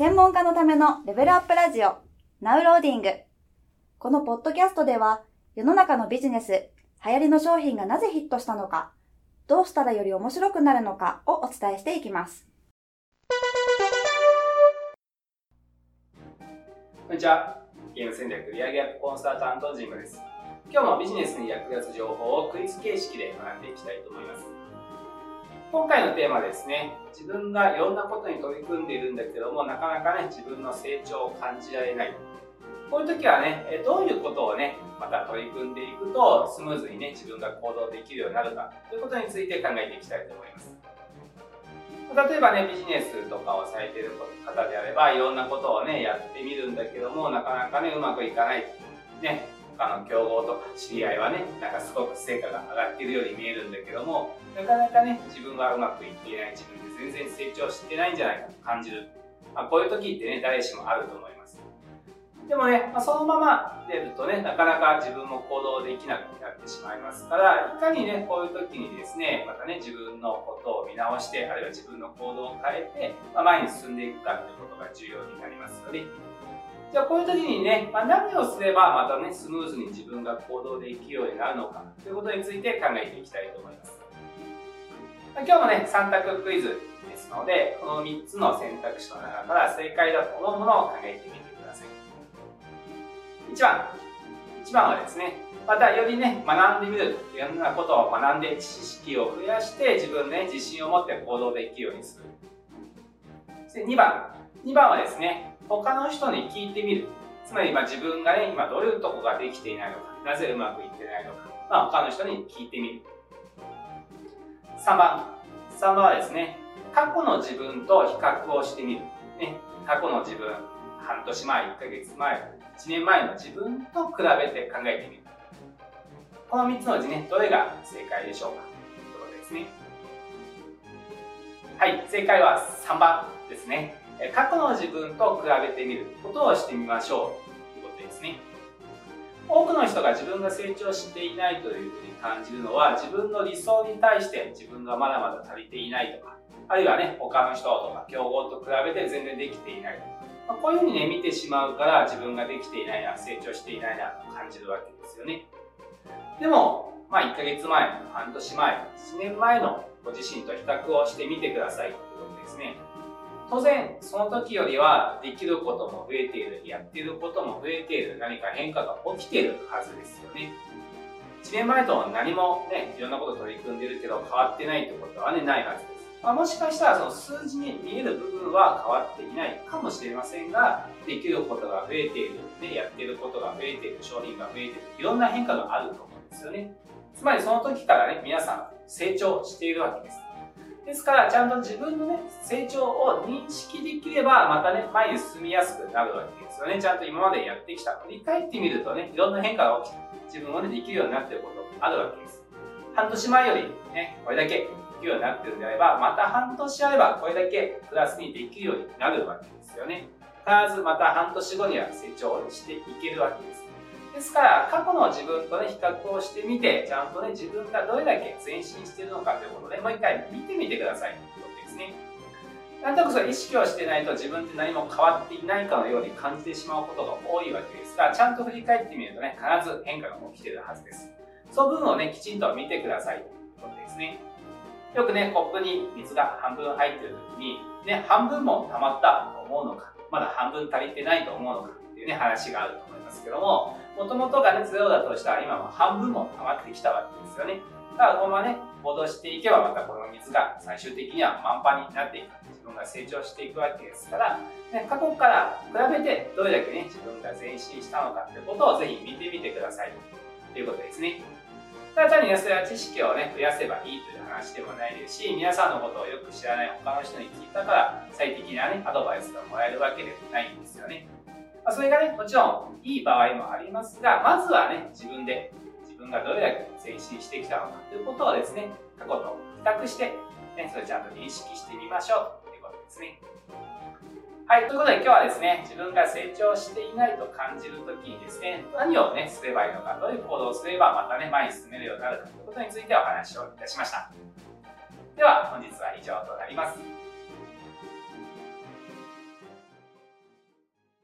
専門家のためのレベルアップラジオ、ナウローディング。このポッドキャストでは、世の中のビジネス、流行りの商品がなぜヒットしたのか、どうしたらより面白くなるのかをお伝えしていきます。こんにちは。ゲーム戦略売上アップコンサルタントジムです。今日もビジネスに役立つ情報をクイズ形式で学んでいきたいと思います。今回のテーマですね、自分がいろんなことに取り組んでいるんだけども、なかなかね、自分の成長を感じられない。こういう時はね、どういうことをね、また取り組んでいくと、スムーズにね、自分が行動できるようになるか、ということについて考えていきたいと思います。例えばね、ビジネスとかをされている方であれば、いろんなことをね、やってみるんだけども、なかなかね、うまくいかない。ね、他の競合とか知り合いはね、なんかすごく成果が上がっているように見えるんだけども、なかなかね、自分はうまくいっていない、自分で全然成長してないんじゃないかと感じる。まあ、こういう時ってね、誰しもあると思います。でもね、まあ、そのまま出るとね、なかなか自分も行動できなくなってしまいますから、いかにね、こういう時にですね、またね、自分のことを見直して、あるいは自分の行動を変えて、まあ、前に進んでいくかっていうことが重要になりますので、じゃあこういう時にね、まあ、何をすればまたね、スムーズに自分が行動できるようになるのかということについて考えていきたいと思います。今日もね、3択クイズですので、この3つの選択肢の中から正解だと思うものを考えてみてください。1番。1番はですね、またよりね、学んでみる。いろんなことを学んで知識を増やして自分ね、自信を持って行動できるようにする。そして2番。2番はですね、他の人に聞いてみる。つまり、ま、自分がね、今どういうとこができていないのか、なぜうまくいってないのか、まあ、他の人に聞いてみる。3番。3番はですね、過去の自分と比較をしてみる。ね、過去の自分、半年前、1ヶ月前、1年前の自分と比べて考えてみる。この3つのうちね、どれが正解でしょうかということですね。はい、正解は3番ですね。過去の自分と比べてみることをしてみましょうということですね。多くの人が自分が成長していないというふうに感じるのは自分の理想に対して自分がまだまだ足りていないとか、あるいはね、他の人とか競合と比べて全然できていないとか、まあ、こういうふうにね、見てしまうから自分ができていないな、成長していないなと感じるわけですよね。でも、まあ1ヶ月前、半年前、1年前のご自身と比較をしてみてくださいということですね。当然その時よりはできることも増えているやっていることも増えている何か変化が起きているはずですよね。1年前と何もねいろんなこと取り組んでるけど変わってないってことはねないはずです、まあ、もしかしたらその数字に見える部分は変わっていないかもしれませんができることが増えている、ね、やってることが増えている商品が増えているいろんな変化があると思うんですよね。つまりその時からね皆さん成長しているわけです。ですから、ちゃんと自分のね、成長を認識できれば、またね、前に進みやすくなるわけですよね。ちゃんと今までやってきた。振り返ってみるとね、いろんな変化が起きて、自分もね、できるようになっていることあるわけです。半年前よりね、これだけできるようになってるんであれば、また半年あれば、これだけプラスにできるようになるわけですよね。必ずまた半年後には成長していけるわけです。ですから、過去の自分とね、比較をしてみて、ちゃんとね、自分がどれだけ前進しているのかということで、もう一回見てみてくださいということですね。なんとなくそれ意識をしてないと自分って何も変わっていないかのように感じてしまうことが多いわけですが、ちゃんと振り返ってみるとね、必ず変化が起きているはずです。その部分をね、きちんと見てくださいということですね。よくね、コップに水が半分入ってる時に、ね、半分も溜まったと思うのか、まだ半分足りてないと思うのかっていうね、話があると思いますけども、もともとがね、0だとしたら今も半分も溜まってきたわけですよね。だからこのままね、戻していけばまたこの水が最終的には満帆になっていく。自分が成長していくわけですから、ね、過去から比べてどれだけね、自分が前進したのかということをぜひ見てみてください。ということですね。ただ単に、それは知識をね、増やせばいいという話でもないですし、皆さんのことをよく知らない他の人に聞いたから、最適なね、アドバイスがもらえるわけでもないんですよね。まあ、それがね、もちろんいい場合もありますが、まずはね、自分で、自分がどれだけ前進してきたのかということをですね、過去と比較して、ね、それをちゃんと認識してみましょうということですね。はい、ということで今日はですね、自分が成長していないと感じるときにですね、何をね、すればいいのか、どういう行動をすればまたね、前に進めるようになるかということについてお話をいたしました。では、本日は以上となります。